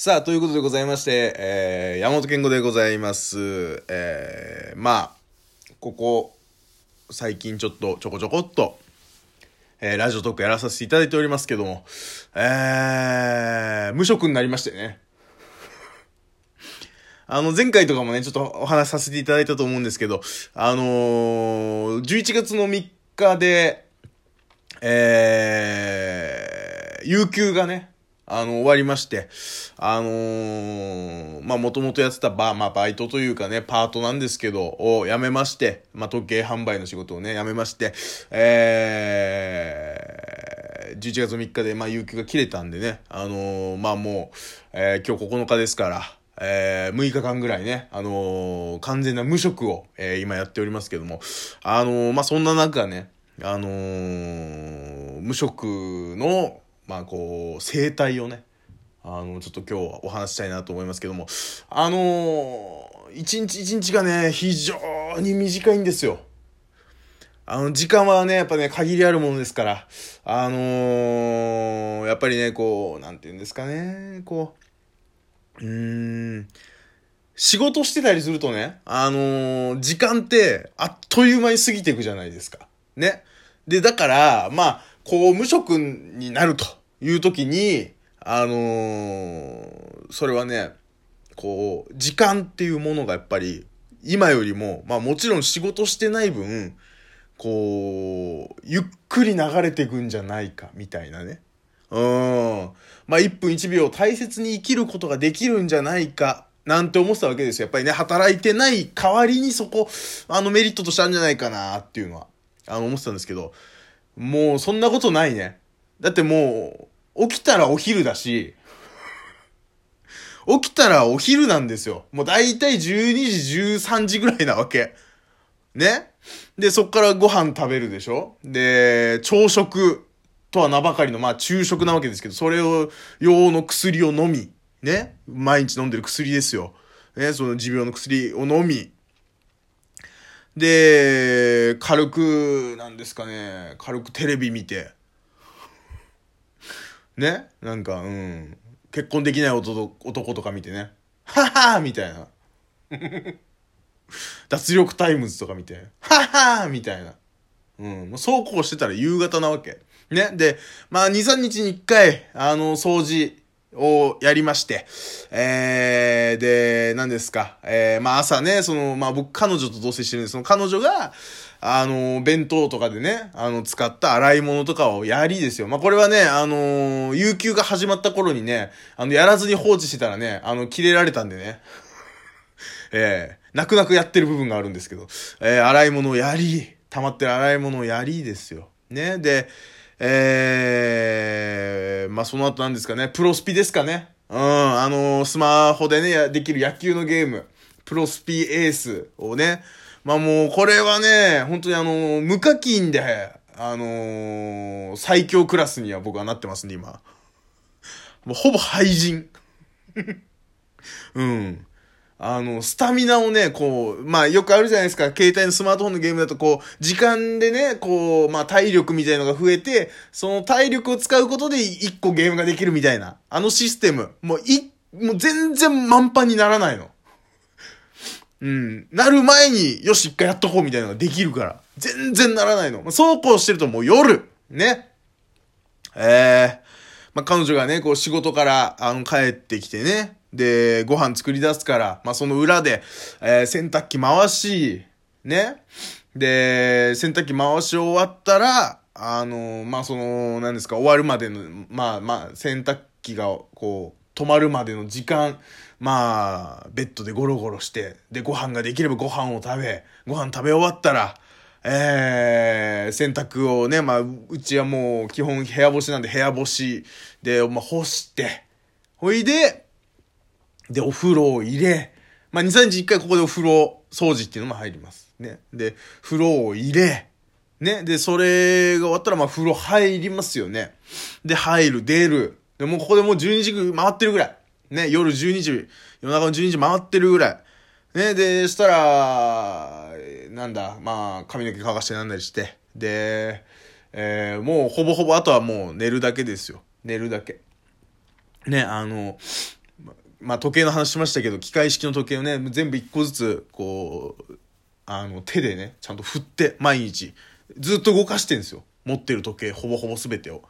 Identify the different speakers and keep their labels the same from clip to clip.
Speaker 1: さあ、ということでございまして、えー、山本健吾でございます。えー、まあ、ここ、最近ちょっとちょこちょこっと、えー、ラジオトークやらさせていただいておりますけども、えー、無職になりましてね。あの、前回とかもね、ちょっとお話しさせていただいたと思うんですけど、あのー、11月の3日で、えー、有給がね、あの、終わりまして、あのー、まあ、もともとやってたバー、まあ、バイトというかね、パートなんですけど、を辞めまして、まあ、時計販売の仕事をね、辞めまして、えー、11月3日で、まあ、有給が切れたんでね、あのー、まあ、もう、えー、今日9日ですから、えー、6日間ぐらいね、あのー、完全な無職を、えー、今やっておりますけども、あのー、まあ、そんな中ね、あの、無職の、まあこう、生態をね、あの、ちょっと今日はお話したいなと思いますけども、あのー、一日一日がね、非常に短いんですよ。あの、時間はね、やっぱね、限りあるものですから、あのー、やっぱりね、こう、なんて言うんですかね、こう、うーん、仕事してたりするとね、あのー、時間って、あっという間に過ぎていくじゃないですか。ね。で、だから、まあ、こう、無職になるという時に、あのー、それはね、こう、時間っていうものがやっぱり、今よりも、まあもちろん仕事してない分、こう、ゆっくり流れていくんじゃないか、みたいなね。うん。まあ1分1秒大切に生きることができるんじゃないか、なんて思ってたわけですよ。やっぱりね、働いてない代わりにそこ、あのメリットとしてあるんじゃないかな、っていうのは、あの思ってたんですけど、もうそんなことないね。だってもう、起きたらお昼だし、起きたらお昼なんですよ。もうだいたい12時、13時ぐらいなわけ。ね？で、そっからご飯食べるでしょ？で、朝食とは名ばかりの、まあ昼食なわけですけど、それを、用の薬を飲み、ね？毎日飲んでる薬ですよ。ね？その持病の薬を飲み、で、軽く、なんですかね、軽くテレビ見て、ねなんか、うん、結婚できない男とか見てね、ははーみたいな。脱力タイムズとか見て、ははーみたいな。うん、そうこうしてたら夕方なわけ。ね。で、まあ、2、3日に1回、あの、掃除をやりまして、えー、で、何ですか、えー、まあ朝ね、その、まあ僕彼女と同棲してるんで、その彼女が、あの、弁当とかでね、あの、使った洗い物とかをやりですよ。まあこれはね、あの、有給が始まった頃にね、あの、やらずに放置してたらね、あの、切れられたんでね。えー、泣く泣くやってる部分があるんですけど、えー、洗い物をやり、溜まってる洗い物をやりですよ。ね。で、えー、まあ、その後なんですかね、プロスピですかね。うん、あのー、スマホでね、できる野球のゲーム、プロスピエースをね、まあもう、これはね、本当にあの、無課金で、あのー、最強クラスには僕はなってますんで、今。もうほぼ廃人。うん。あの、スタミナをね、こう、まあよくあるじゃないですか。携帯のスマートフォンのゲームだとこう、時間でね、こう、まあ体力みたいのが増えて、その体力を使うことで一個ゲームができるみたいな。あのシステム。もうい、もう全然満帆にならないの。うん。なる前に、よし、一回やっとこうみたいなのができるから。全然ならないの。そうこうしてるともう夜ね。ええー、まあ彼女がね、こう仕事から、あの、帰ってきてね。で、ご飯作り出すから、まあ、その裏で、えー、洗濯機回し、ね。で、洗濯機回し終わったら、あの、まあ、その、何ですか、終わるまでの、まあまあ、洗濯機が、こう、止まるまでの時間、まあ、ベッドでゴロゴロして、で、ご飯ができればご飯を食べ、ご飯食べ終わったら、えー、洗濯をね、まあ、うちはもう基本部屋干しなんで部屋干しで、まあ、干して、ほいで、で、お風呂を入れ、まあ、2、3日1回ここでお風呂掃除っていうのも入ります。ね。で、風呂を入れ、ね。で、それが終わったら、まあ、風呂入りますよね。で、入る、出る。で、もうここでもう12時回ってるぐらい。ね。夜12時、夜中の12時回ってるぐらい。ね。で、したら、なんだ、まあ、髪の毛乾かしてなんだりして。で、えー、もうほぼほぼあとはもう寝るだけですよ。寝るだけ。ね、あの、まあ時計の話しましたけど、機械式の時計をね、全部一個ずつ、こう、あの、手でね、ちゃんと振って、毎日、ずっと動かしてるんですよ。持ってる時計、ほぼほぼ全てを。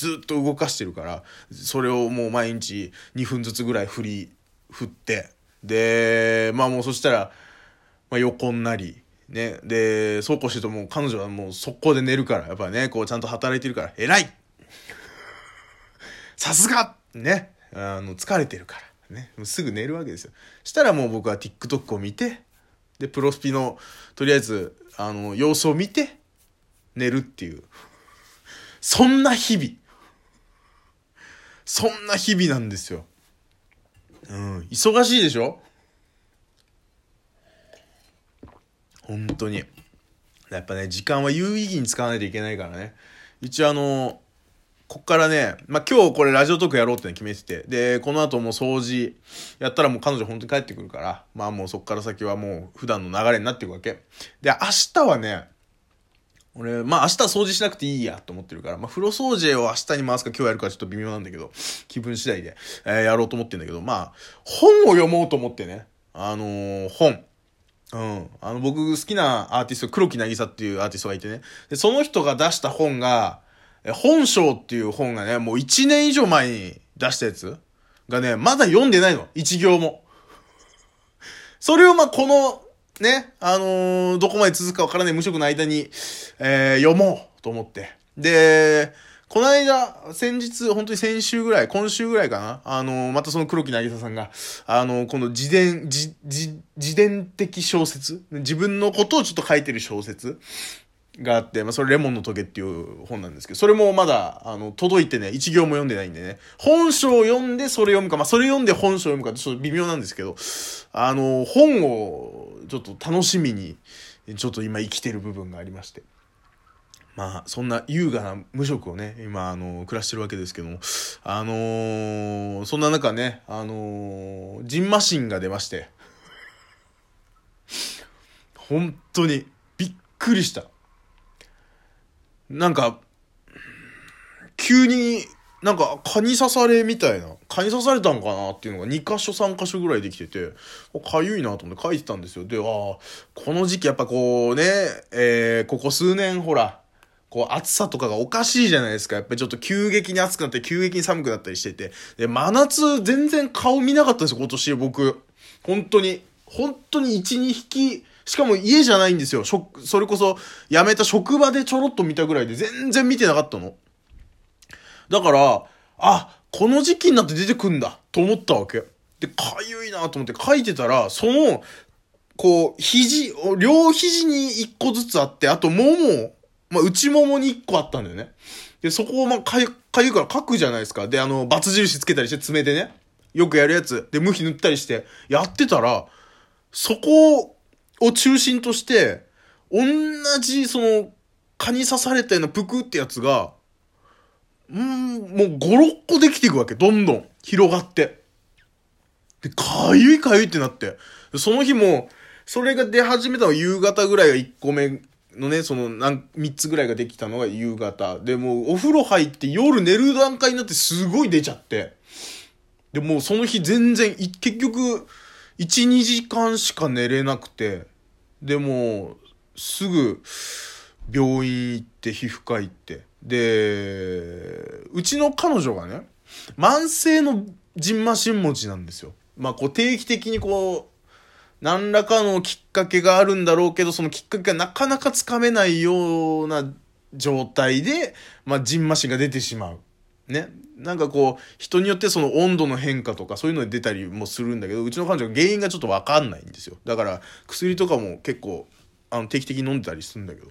Speaker 1: ずっと動かしてるから、それをもう毎日2分ずつぐらい振り、振って、で、まあもうそしたら、まあ横になり、ね、で、そうこうしてるともう彼女はもう速攻で寝るから、やっぱね、こうちゃんと働いてるから、偉い さすがね、あの、疲れてるから。ね、すぐ寝るわけですよ。したらもう僕は TikTok を見て、で、プロスピの、とりあえず、あの、様子を見て、寝るっていう。そんな日々。そんな日々なんですよ。うん、忙しいでしょ？本当に。やっぱね、時間は有意義に使わないといけないからね。一応あの、こっからね、まあ、今日これラジオトークやろうって決めてて、で、この後もう掃除やったらもう彼女本当に帰ってくるから、まあもうそっから先はもう普段の流れになっていくわけ。で、明日はね、俺、まあ明日掃除しなくていいやと思ってるから、まあ風呂掃除を明日に回すか今日やるかちょっと微妙なんだけど、気分次第で、えー、やろうと思ってんだけど、まあ、本を読もうと思ってね、あのー、本。うん。あの、僕好きなアーティスト、黒木なぎさっていうアーティストがいてね。で、その人が出した本が、え本性っていう本がね、もう1年以上前に出したやつがね、まだ読んでないの。一行も。それをまあ、この、ね、あのー、どこまで続くかわからない無職の間に、えー、読もうと思って。で、この間、先日、本当に先週ぐらい、今週ぐらいかな、あのー、またその黒木渚ささんが、あのー、この自伝、自、自、自伝的小説自分のことをちょっと書いてる小説があって、まあ、それレモンの棘っていう本なんですけど、それもまだ、あの、届いてね、一行も読んでないんでね、本書を読んでそれ読むか、まあ、それ読んで本書を読むかちょっと微妙なんですけど、あの、本をちょっと楽しみに、ちょっと今生きてる部分がありまして。まあ、そんな優雅な無職をね、今、あの、暮らしてるわけですけども、あのー、そんな中ね、あのー、ジンマシンが出まして、本当に、びっくりした。なんか、急になんか蚊に刺されみたいな、蚊に刺されたんかなっていうのが2箇所3箇所ぐらいできてて、かゆいなと思って書いてたんですよ。で、あ、この時期やっぱこうね、えー、ここ数年ほら、こう暑さとかがおかしいじゃないですか。やっぱりちょっと急激に暑くなって急激に寒くなったりしてて。で、真夏全然顔見なかったんですよ、今年僕。本当に。本当に1、2匹しかも家じゃないんですよ。それこそ辞めた職場でちょろっと見たぐらいで全然見てなかったの。だから、あ、この時期になって出てくんだと思ったわけ。で、かゆいなと思って書いてたら、その、こう、肘、両肘に一個ずつあって、あともも、まあ、内ももに一個あったんだよね。で、そこをまあ、かゆ、かゆから書くじゃないですか。で、あの、バツ印つけたりして爪でね。よくやるやつ。で、無比塗ったりして、やってたら、そこをを中心として、同じ、その、蚊に刺されたようなぷくってやつが、うん、もう5、6個できていくわけ。どんどん広がって。で、かゆいかゆいってなって。その日も、それが出始めたの夕方ぐらいが1個目のね、その、なん、3つぐらいができたのが夕方。で、もうお風呂入って夜寝る段階になってすごい出ちゃって。で、もうその日全然、結局、1、2時間しか寝れなくて、でも、すぐ、病院行って皮膚科行って。で、うちの彼女がね、慢性のジンマシン持ちなんですよ。まあ、こう定期的にこう、何らかのきっかけがあるんだろうけど、そのきっかけがなかなかつかめないような状態で、まあ、ジンマシンが出てしまう。ね。なんかこう、人によってその温度の変化とかそういうので出たりもするんだけど、うちの彼女が原因がちょっとわかんないんですよ。だから、薬とかも結構、あの、定期的に飲んでたりするんだけど、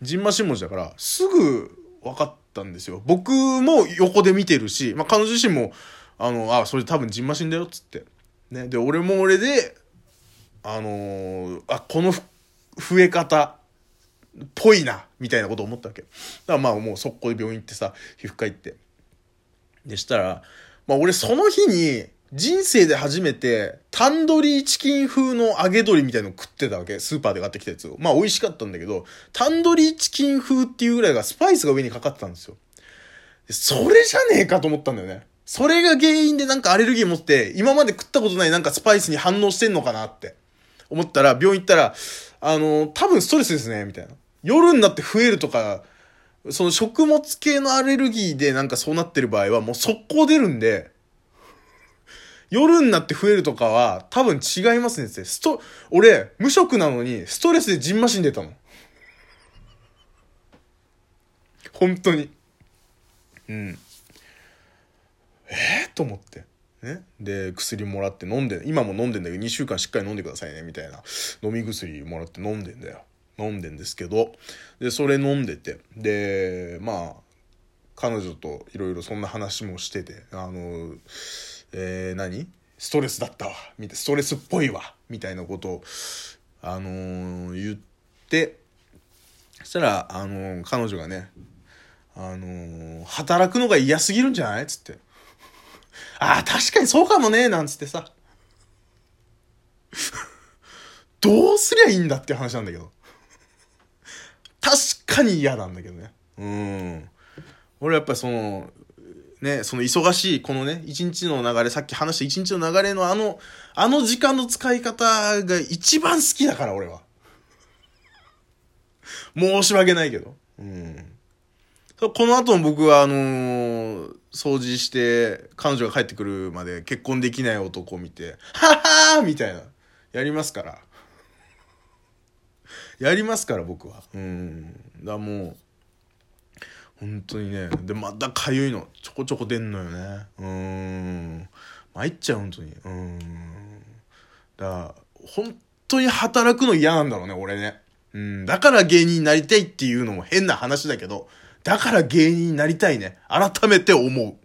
Speaker 1: ジンマシン持ちだから、すぐ分かったんですよ。僕も横で見てるし、まあ、彼女自身も、あの、あ、それ多分ジンマシンだよ、っつって。ね。で、俺も俺で、あのー、あ、この増え方、ぽいな、みたいなこと思ったわけ。だからまあもう速攻で病院行ってさ、皮膚科行って。でしたら、まあ俺その日に、人生で初めて、タンドリーチキン風の揚げ鶏みたいの食ってたわけ。スーパーで買ってきたやつを。まあ美味しかったんだけど、タンドリーチキン風っていうぐらいがスパイスが上にかかってたんですよ。それじゃねえかと思ったんだよね。それが原因でなんかアレルギー持って、今まで食ったことないなんかスパイスに反応してんのかなって思ったら、病院行ったら、あの、多分ストレスですね、みたいな。夜になって増えるとか、その食物系のアレルギーでなんかそうなってる場合はもう速攻出るんで、夜になって増えるとかは多分違いますねって。スト、俺、無職なのにストレスでジンマシン出たの。本当に。うん。えー、と思って。ね？で、薬もらって飲んで、今も飲んでんだけど、2週間しっかり飲んでくださいね、みたいな。飲み薬もらって飲んでんだよ。飲んでんですけど、で、それ飲んでて、で、まあ、彼女といろいろそんな話もしてて、あの、えー、何？ストレスだったわ、みたいな、ストレスっぽいわ、みたいなことを、あのー、言って、そしたら、あのー、彼女がね、あのー、働くのが嫌すぎるんじゃない？つって。ああ、確かにそうかもね、なんつってさ。どうすりゃいいんだって話なんだけど。かに嫌なんだけどね。うん。俺やっぱりその、ね、その忙しい、このね、一日の流れ、さっき話した一日の流れのあの、あの時間の使い方が一番好きだから、俺は。申し訳ないけど。うん。この後も僕はあのー、掃除して、彼女が帰ってくるまで結婚できない男を見て、ははーみたいな。やりますから。やりますから、僕は。うん。だもう、本当にね。で、またかゆいの。ちょこちょこ出んのよね。うん。参っちゃう、本当に。うん。だから、本当に働くの嫌なんだろうね、俺ね。うん。だから芸人になりたいっていうのも変な話だけど、だから芸人になりたいね。改めて思う。